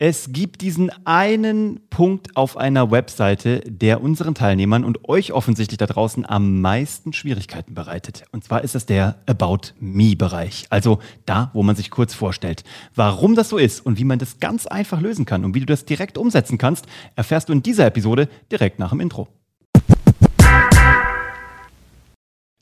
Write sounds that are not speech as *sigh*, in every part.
Es gibt diesen einen Punkt auf einer Webseite, der unseren Teilnehmern und euch offensichtlich da draußen am meisten Schwierigkeiten bereitet. Und zwar ist das der About Me-Bereich. Also da, wo man sich kurz vorstellt. Warum das so ist und wie man das ganz einfach lösen kann und wie du das direkt umsetzen kannst, erfährst du in dieser Episode direkt nach dem Intro.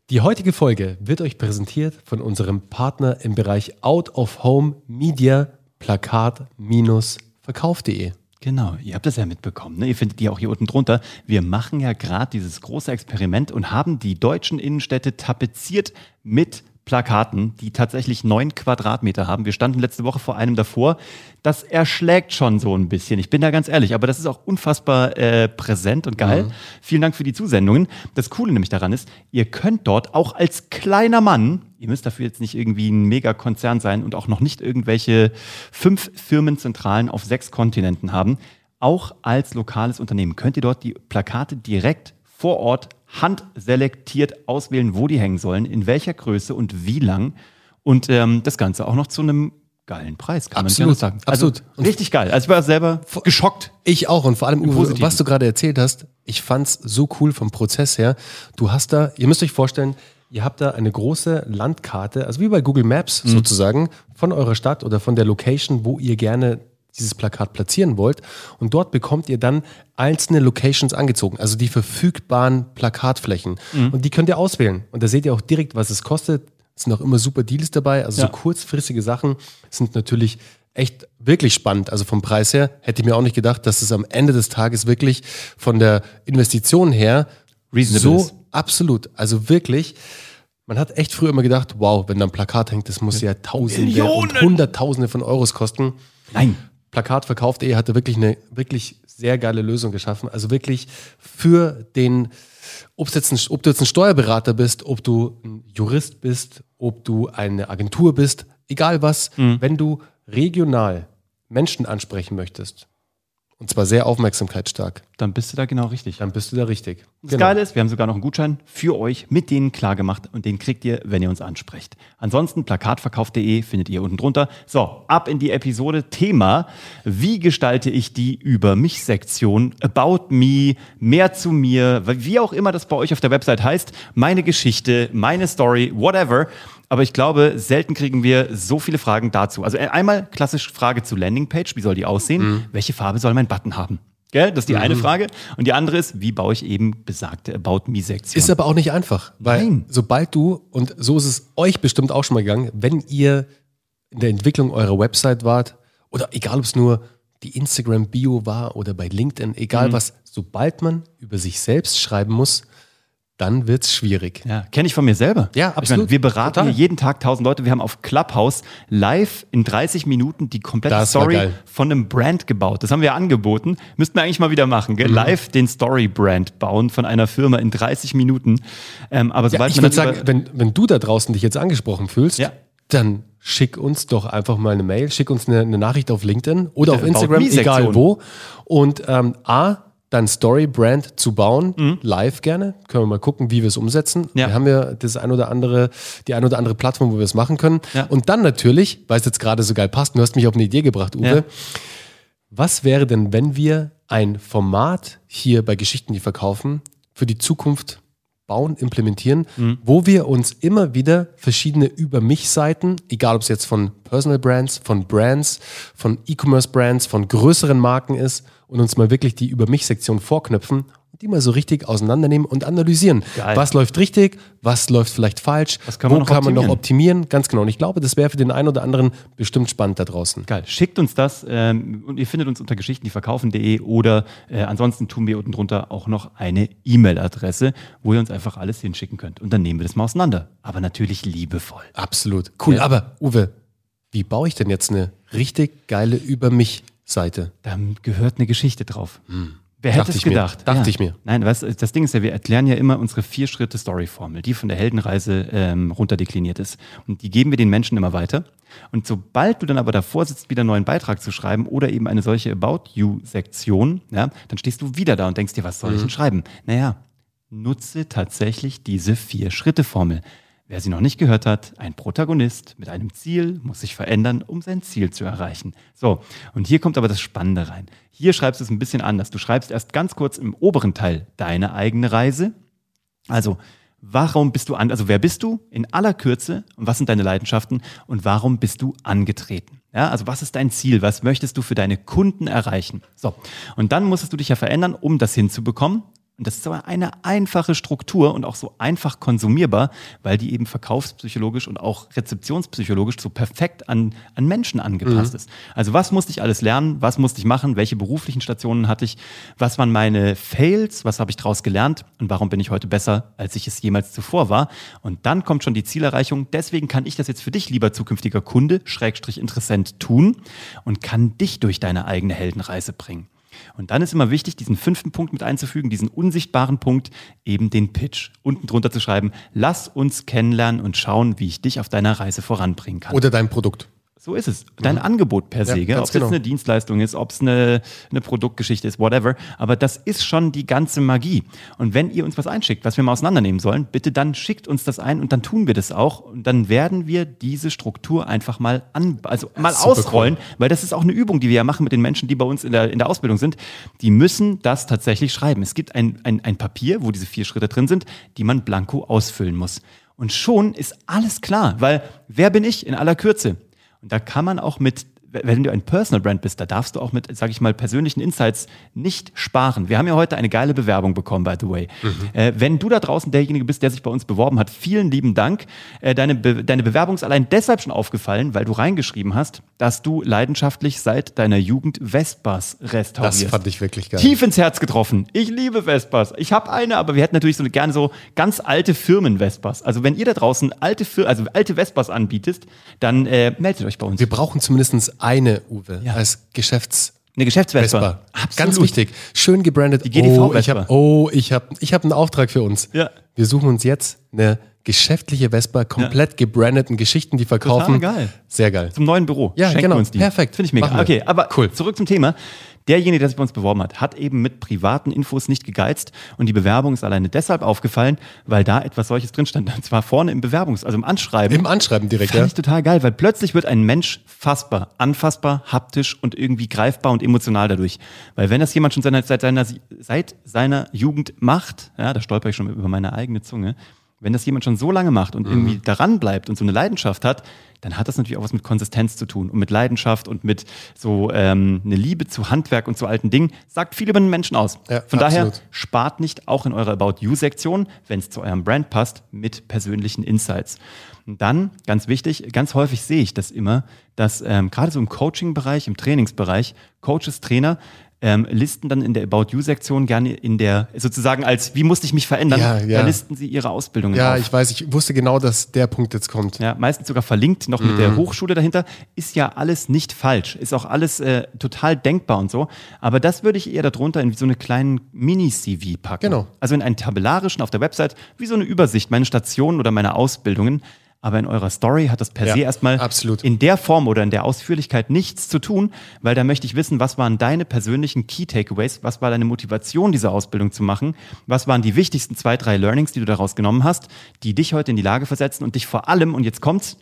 Die heutige Folge wird euch präsentiert von unserem Partner im Bereich Out of Home Media Plakat minus verkauf.de. Genau, ihr habt das ja mitbekommen. Ne? Ihr findet die auch hier unten drunter. Wir machen ja gerade dieses große Experiment und haben die deutschen Innenstädte tapeziert mit Plakaten, die tatsächlich neun Quadratmeter haben. Wir standen letzte Woche vor einem davor. Das erschlägt schon so ein bisschen. Ich bin da ganz ehrlich, aber das ist auch unfassbar äh, präsent und geil. Mhm. Vielen Dank für die Zusendungen. Das Coole nämlich daran ist, ihr könnt dort auch als kleiner Mann, ihr müsst dafür jetzt nicht irgendwie ein Megakonzern sein und auch noch nicht irgendwelche fünf Firmenzentralen auf sechs Kontinenten haben, auch als lokales Unternehmen könnt ihr dort die Plakate direkt vor Ort handselektiert auswählen, wo die hängen sollen, in welcher Größe und wie lang. Und ähm, das Ganze auch noch zu einem geilen Preis, kann absolut, man sagen. Also absolut. Und richtig geil. Also ich war selber geschockt. Ich auch. Und vor allem, Uwe, was du gerade erzählt hast, ich fand's so cool vom Prozess her. Du hast da, ihr müsst euch vorstellen, ihr habt da eine große Landkarte, also wie bei Google Maps mhm. sozusagen, von eurer Stadt oder von der Location, wo ihr gerne dieses Plakat platzieren wollt. Und dort bekommt ihr dann einzelne Locations angezogen, also die verfügbaren Plakatflächen. Mhm. Und die könnt ihr auswählen. Und da seht ihr auch direkt, was es kostet. Es sind auch immer super Deals dabei. Also ja. so kurzfristige Sachen sind natürlich echt wirklich spannend. Also vom Preis her hätte ich mir auch nicht gedacht, dass es am Ende des Tages wirklich von der Investition her Reasonable so ist. absolut, also wirklich. Man hat echt früher immer gedacht, wow, wenn da ein Plakat hängt, das muss ja Tausende Millionen. und Hunderttausende von Euros kosten. Nein. Plakatverkauf.de hatte wirklich eine wirklich sehr geile Lösung geschaffen. Also wirklich für den, ob, jetzt ein, ob du jetzt ein Steuerberater bist, ob du ein Jurist bist, ob du eine Agentur bist, egal was, mhm. wenn du regional Menschen ansprechen möchtest, und zwar sehr aufmerksamkeitsstark. Dann bist du da genau richtig. Dann bist du da richtig. Das genau. Geile ist, wir haben sogar noch einen Gutschein für euch mit denen klar gemacht und den kriegt ihr, wenn ihr uns ansprecht. Ansonsten plakatverkauf.de findet ihr unten drunter. So, ab in die Episode. Thema, wie gestalte ich die Über mich Sektion, About Me, mehr zu mir, wie auch immer das bei euch auf der Website heißt, meine Geschichte, meine Story, whatever. Aber ich glaube, selten kriegen wir so viele Fragen dazu. Also äh, einmal klassisch Frage zu Landingpage. Wie soll die aussehen? Mhm. Welche Farbe soll mein Button haben? Gell? Das ist die mhm. eine Frage. Und die andere ist, wie baue ich eben besagte About Me-Sektion? Ist aber auch nicht einfach. Weil Nein. sobald du, und so ist es euch bestimmt auch schon mal gegangen, wenn ihr in der Entwicklung eurer Website wart, oder egal ob es nur die Instagram-Bio war oder bei LinkedIn, egal mhm. was, sobald man über sich selbst schreiben muss, dann wird es schwierig. Ja, kenne ich von mir selber. Ja, absolut. Meine, wir beraten hier jeden Tag tausend Leute. Wir haben auf Clubhouse live in 30 Minuten die komplette Story von einem Brand gebaut. Das haben wir angeboten. Müssten wir eigentlich mal wieder machen. Gell? Mhm. Live den Story-Brand bauen von einer Firma in 30 Minuten. Ähm, aber sobald ja, ich würde sagen, wenn, wenn du da draußen dich jetzt angesprochen fühlst, ja. dann schick uns doch einfach mal eine Mail, schick uns eine, eine Nachricht auf LinkedIn oder auf Instagram, egal wo. Und ähm, A, dann Story-Brand zu bauen, mhm. live gerne. Können wir mal gucken, wie wir es umsetzen. Ja. Wir haben ja das ein oder andere, die ein oder andere Plattform, wo wir es machen können. Ja. Und dann natürlich, weil es jetzt gerade so geil passt, du hast mich auf eine Idee gebracht, Uwe. Ja. Was wäre denn, wenn wir ein Format hier bei Geschichten, die verkaufen, für die Zukunft bauen, implementieren, mhm. wo wir uns immer wieder verschiedene Über mich-Seiten, egal ob es jetzt von Personal Brands, von Brands, von E-Commerce Brands, von größeren Marken ist, und uns mal wirklich die Über mich-Sektion vorknöpfen und die mal so richtig auseinandernehmen und analysieren. Geil. Was läuft richtig, was läuft vielleicht falsch, was kann wo kann optimieren? man noch optimieren. Ganz genau. Und ich glaube, das wäre für den einen oder anderen bestimmt spannend da draußen. Geil. Schickt uns das ähm, und ihr findet uns unter geschichtendieverkaufen.de oder äh, ansonsten tun wir unten drunter auch noch eine E-Mail-Adresse, wo ihr uns einfach alles hinschicken könnt. Und dann nehmen wir das mal auseinander. Aber natürlich liebevoll. Absolut. Cool. Ja. Aber Uwe, wie baue ich denn jetzt eine richtig geile Über mich Seite. Da gehört eine Geschichte drauf. Hm. Wer hätte es gedacht? Mir. Dachte ja. ich mir. Nein, was, das Ding ist ja, wir erklären ja immer unsere vier Schritte Story-Formel, die von der Heldenreise ähm, runterdekliniert ist. Und die geben wir den Menschen immer weiter. Und sobald du dann aber davor sitzt, wieder einen neuen Beitrag zu schreiben oder eben eine solche About You-Sektion, ja, dann stehst du wieder da und denkst dir, was soll mhm. ich denn schreiben? Naja, nutze tatsächlich diese vier Schritte-Formel. Wer sie noch nicht gehört hat, ein Protagonist mit einem Ziel muss sich verändern, um sein Ziel zu erreichen. So, und hier kommt aber das Spannende rein. Hier schreibst du es ein bisschen anders. Du schreibst erst ganz kurz im oberen Teil deine eigene Reise. Also, warum bist du an, also wer bist du in aller Kürze und was sind deine Leidenschaften und warum bist du angetreten? Ja, also was ist dein Ziel? Was möchtest du für deine Kunden erreichen? So. Und dann musstest du dich ja verändern, um das hinzubekommen. Und das ist aber eine einfache Struktur und auch so einfach konsumierbar, weil die eben verkaufspsychologisch und auch rezeptionspsychologisch so perfekt an, an Menschen angepasst mhm. ist. Also was musste ich alles lernen? Was musste ich machen? Welche beruflichen Stationen hatte ich? Was waren meine Fails? Was habe ich daraus gelernt? Und warum bin ich heute besser, als ich es jemals zuvor war? Und dann kommt schon die Zielerreichung. Deswegen kann ich das jetzt für dich, lieber zukünftiger Kunde, Schrägstrich Interessent, tun und kann dich durch deine eigene Heldenreise bringen. Und dann ist immer wichtig, diesen fünften Punkt mit einzufügen, diesen unsichtbaren Punkt, eben den Pitch. Unten drunter zu schreiben, lass uns kennenlernen und schauen, wie ich dich auf deiner Reise voranbringen kann. Oder dein Produkt. So ist es. Dein mhm. Angebot per se, ja, ob es genau. jetzt eine Dienstleistung ist, ob es eine, eine Produktgeschichte ist, whatever. Aber das ist schon die ganze Magie. Und wenn ihr uns was einschickt, was wir mal auseinandernehmen sollen, bitte dann schickt uns das ein und dann tun wir das auch. Und dann werden wir diese Struktur einfach mal an, also mal ausrollen, cool. weil das ist auch eine Übung, die wir ja machen mit den Menschen, die bei uns in der, in der Ausbildung sind. Die müssen das tatsächlich schreiben. Es gibt ein, ein, ein Papier, wo diese vier Schritte drin sind, die man blanko ausfüllen muss. Und schon ist alles klar, weil wer bin ich in aller Kürze? Und da kann man auch mit wenn du ein Personal Brand bist, da darfst du auch mit, sage ich mal, persönlichen Insights nicht sparen. Wir haben ja heute eine geile Bewerbung bekommen, by the way. Mhm. Äh, wenn du da draußen derjenige bist, der sich bei uns beworben hat, vielen lieben Dank. Äh, deine, Be deine Bewerbung ist allein deshalb schon aufgefallen, weil du reingeschrieben hast, dass du leidenschaftlich seit deiner Jugend Vespas restaurierst. Das fand ich wirklich geil. Tief ins Herz getroffen. Ich liebe Vespas. Ich habe eine, aber wir hätten natürlich so gerne so ganz alte Firmen-Vespas. Also wenn ihr da draußen alte, Fir also alte Vespas anbietet, dann äh, meldet euch bei uns. Wir brauchen zumindest eine, Uwe, ja. als Geschäfts- eine Geschäftsvespa. Ganz wichtig. Schön gebrandet. Die GDV oh, ich habe oh, ich hab, ich hab einen Auftrag für uns. Ja. Wir suchen uns jetzt eine geschäftliche Vespa, komplett ja. gebrandeten Geschichten, die verkaufen. Total geil. Sehr geil. Zum neuen Büro. Ja, Schenken genau. Uns die. Perfekt. Finde ich mega. Okay, aber cool. zurück zum Thema. Derjenige, der sich bei uns beworben hat, hat eben mit privaten Infos nicht gegeizt und die Bewerbung ist alleine deshalb aufgefallen, weil da etwas solches drin stand. Und zwar vorne im Bewerbungs-, also im Anschreiben. Im Anschreiben direkt, Fand ja. ich total geil, weil plötzlich wird ein Mensch fassbar, anfassbar, haptisch und irgendwie greifbar und emotional dadurch. Weil wenn das jemand schon seit seiner, seit seiner Jugend macht, ja, da stolper ich schon über meine eigene Zunge, wenn das jemand schon so lange macht und mhm. irgendwie daran bleibt und so eine Leidenschaft hat, dann hat das natürlich auch was mit Konsistenz zu tun und mit Leidenschaft und mit so ähm, eine Liebe zu Handwerk und zu alten Dingen. Sagt viel über den Menschen aus. Ja, Von absolut. daher spart nicht auch in eurer About You-Sektion, wenn es zu eurem Brand passt, mit persönlichen Insights. Und dann, ganz wichtig, ganz häufig sehe ich das immer, dass ähm, gerade so im Coaching-Bereich, im Trainingsbereich, Coaches, Trainer ähm, listen dann in der About You-Sektion gerne in der, sozusagen als, wie musste ich mich verändern, ja, ja. da listen sie ihre Ausbildungen Ja, auf. ich weiß, ich wusste genau, dass der Punkt jetzt kommt. Ja, meistens sogar verlinkt, noch mhm. mit der mhm. Hochschule dahinter. Ist ja alles nicht falsch, ist auch alles äh, total denkbar und so. Aber das würde ich eher darunter in so eine kleinen Mini-CV packen. Genau. Also in einen tabellarischen auf der Website, wie so eine Übersicht, meine Stationen oder meine Ausbildungen. Aber in eurer Story hat das per ja, se erstmal absolut. in der Form oder in der Ausführlichkeit nichts zu tun, weil da möchte ich wissen, was waren deine persönlichen Key Takeaways, was war deine Motivation, diese Ausbildung zu machen, was waren die wichtigsten zwei, drei Learnings, die du daraus genommen hast, die dich heute in die Lage versetzen und dich vor allem, und jetzt kommt's,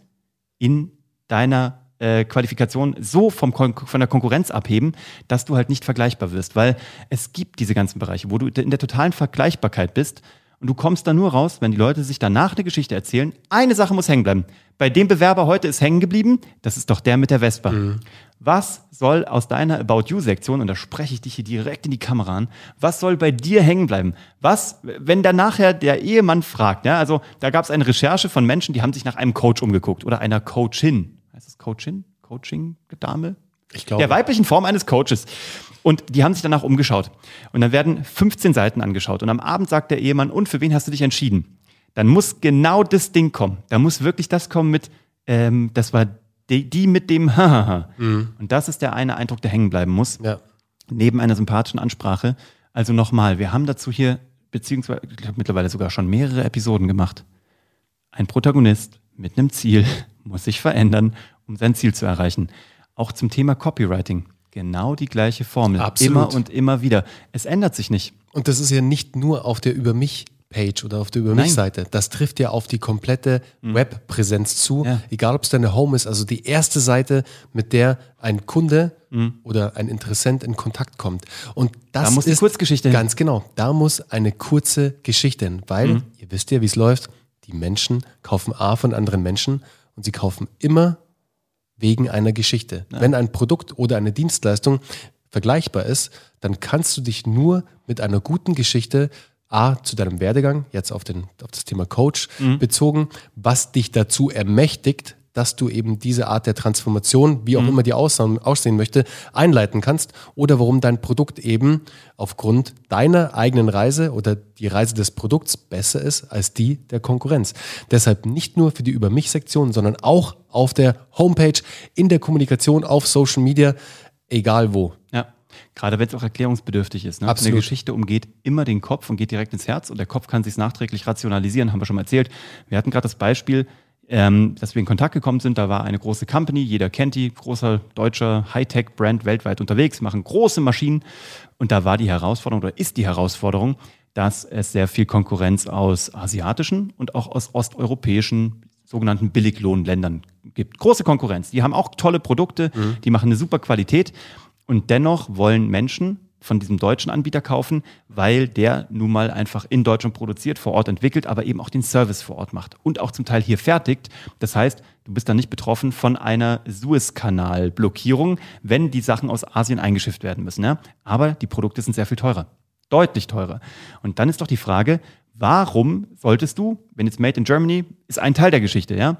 in deiner äh, Qualifikation so vom Kon von der Konkurrenz abheben, dass du halt nicht vergleichbar wirst, weil es gibt diese ganzen Bereiche, wo du in der totalen Vergleichbarkeit bist und du kommst da nur raus, wenn die Leute sich danach eine Geschichte erzählen. Eine Sache muss hängen bleiben. Bei dem Bewerber heute ist hängen geblieben, das ist doch der mit der Vespa. Mhm. Was soll aus deiner About You-Sektion, und da spreche ich dich hier direkt in die Kamera an, was soll bei dir hängen bleiben? Was, wenn da nachher der Ehemann fragt, ja, also da gab es eine Recherche von Menschen, die haben sich nach einem Coach umgeguckt oder einer Coachin. Heißt das Coachin? Coaching-Dame? Ich glaube. Der weiblichen Form eines Coaches. Und die haben sich danach umgeschaut. Und dann werden 15 Seiten angeschaut. Und am Abend sagt der Ehemann, und für wen hast du dich entschieden? Dann muss genau das Ding kommen. Da muss wirklich das kommen mit, ähm, das war die, die mit dem Hahaha. Mhm. Und das ist der eine Eindruck, der hängen bleiben muss. Ja. Neben einer sympathischen Ansprache. Also nochmal, wir haben dazu hier, beziehungsweise ich glaube mittlerweile sogar schon mehrere Episoden gemacht. Ein Protagonist mit einem Ziel *laughs* muss sich verändern, um sein Ziel zu erreichen. Auch zum Thema Copywriting. Genau die gleiche Formel. Absolut. Immer und immer wieder. Es ändert sich nicht. Und das ist ja nicht nur auf der Über mich Page oder auf der Über mich-Seite. Das trifft ja auf die komplette mhm. Webpräsenz zu, ja. egal ob es deine Home ist, also die erste Seite, mit der ein Kunde mhm. oder ein Interessent in Kontakt kommt. Und das da muss ist Kurzgeschichte hin. ganz genau. Da muss eine kurze Geschichte hin, weil mhm. ihr wisst ja, wie es läuft. Die Menschen kaufen A von anderen Menschen und sie kaufen immer wegen einer Geschichte. Ja. Wenn ein Produkt oder eine Dienstleistung vergleichbar ist, dann kannst du dich nur mit einer guten Geschichte A, zu deinem Werdegang, jetzt auf, den, auf das Thema Coach mhm. bezogen, was dich dazu ermächtigt, dass du eben diese Art der Transformation, wie auch mhm. immer die aussehen, aussehen möchte, einleiten kannst oder warum dein Produkt eben aufgrund deiner eigenen Reise oder die Reise des Produkts besser ist als die der Konkurrenz. Deshalb nicht nur für die Über mich-Sektion, sondern auch auf der Homepage, in der Kommunikation, auf Social Media, egal wo. Ja. Gerade wenn es auch erklärungsbedürftig ist. Ne? Absolut. Eine Geschichte umgeht immer den Kopf und geht direkt ins Herz und der Kopf kann sich nachträglich rationalisieren, haben wir schon mal erzählt. Wir hatten gerade das Beispiel, ähm, dass wir in Kontakt gekommen sind. Da war eine große Company, jeder kennt die, großer deutscher Hightech-Brand weltweit unterwegs, machen große Maschinen. Und da war die Herausforderung oder ist die Herausforderung, dass es sehr viel Konkurrenz aus asiatischen und auch aus osteuropäischen sogenannten Billiglohnländern gibt. Große Konkurrenz. Die haben auch tolle Produkte, mhm. die machen eine super Qualität. Und dennoch wollen Menschen von diesem deutschen Anbieter kaufen, weil der nun mal einfach in Deutschland produziert, vor Ort entwickelt, aber eben auch den Service vor Ort macht und auch zum Teil hier fertigt. Das heißt, du bist dann nicht betroffen von einer Suezkanal-Blockierung, wenn die Sachen aus Asien eingeschifft werden müssen. Ja? Aber die Produkte sind sehr viel teurer. Deutlich teurer. Und dann ist doch die Frage, warum solltest du, wenn jetzt Made in Germany ist ein Teil der Geschichte, ja,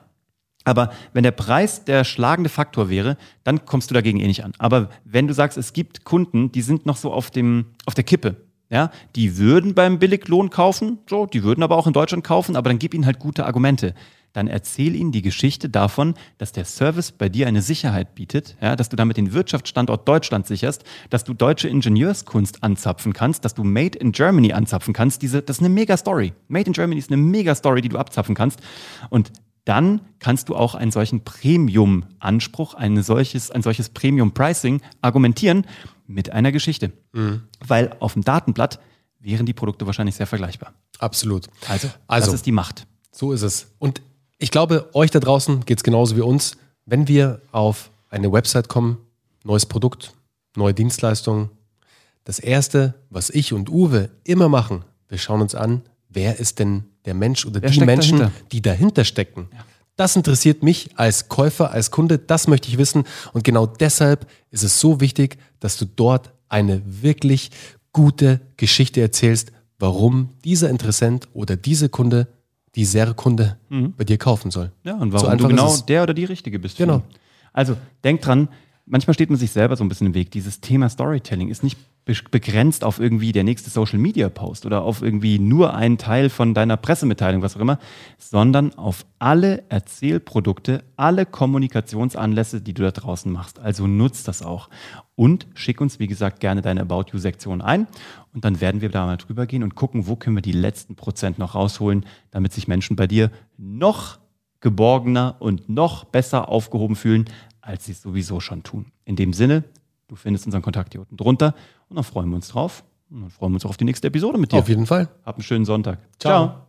aber wenn der Preis der schlagende Faktor wäre, dann kommst du dagegen eh nicht an. Aber wenn du sagst, es gibt Kunden, die sind noch so auf dem, auf der Kippe, ja, die würden beim Billiglohn kaufen, so, die würden aber auch in Deutschland kaufen, aber dann gib ihnen halt gute Argumente. Dann erzähl ihnen die Geschichte davon, dass der Service bei dir eine Sicherheit bietet, ja, dass du damit den Wirtschaftsstandort Deutschland sicherst, dass du deutsche Ingenieurskunst anzapfen kannst, dass du Made in Germany anzapfen kannst. Diese, das ist eine mega Story. Made in Germany ist eine mega Story, die du abzapfen kannst. Und dann kannst du auch einen solchen Premium-Anspruch, ein solches, ein solches Premium-Pricing argumentieren mit einer Geschichte. Mhm. Weil auf dem Datenblatt wären die Produkte wahrscheinlich sehr vergleichbar. Absolut. Also, also das ist die Macht. So ist es. Und ich glaube, euch da draußen geht es genauso wie uns. Wenn wir auf eine Website kommen, neues Produkt, neue Dienstleistung, das Erste, was ich und Uwe immer machen, wir schauen uns an, wer ist denn der Mensch oder Wer die Menschen, dahinter? die dahinter stecken. Ja. Das interessiert mich als Käufer, als Kunde, das möchte ich wissen. Und genau deshalb ist es so wichtig, dass du dort eine wirklich gute Geschichte erzählst, warum dieser Interessent oder diese Kunde, dieser Kunde mhm. bei dir kaufen soll. Ja, und warum so du genau der oder die Richtige bist. Genau. Also denk dran, manchmal steht man sich selber so ein bisschen im Weg. Dieses Thema Storytelling ist nicht begrenzt auf irgendwie der nächste Social Media Post oder auf irgendwie nur einen Teil von deiner Pressemitteilung, was auch immer, sondern auf alle Erzählprodukte, alle Kommunikationsanlässe, die du da draußen machst. Also nutzt das auch. Und schick uns, wie gesagt, gerne deine About You-Sektion ein. Und dann werden wir da mal drüber gehen und gucken, wo können wir die letzten Prozent noch rausholen, damit sich Menschen bei dir noch geborgener und noch besser aufgehoben fühlen, als sie es sowieso schon tun. In dem Sinne, du findest unseren Kontakt hier unten drunter und dann freuen wir uns drauf. Und dann freuen wir uns auch auf die nächste Episode mit dir. Auf jeden Fall. Hab einen schönen Sonntag. Ciao. Ciao.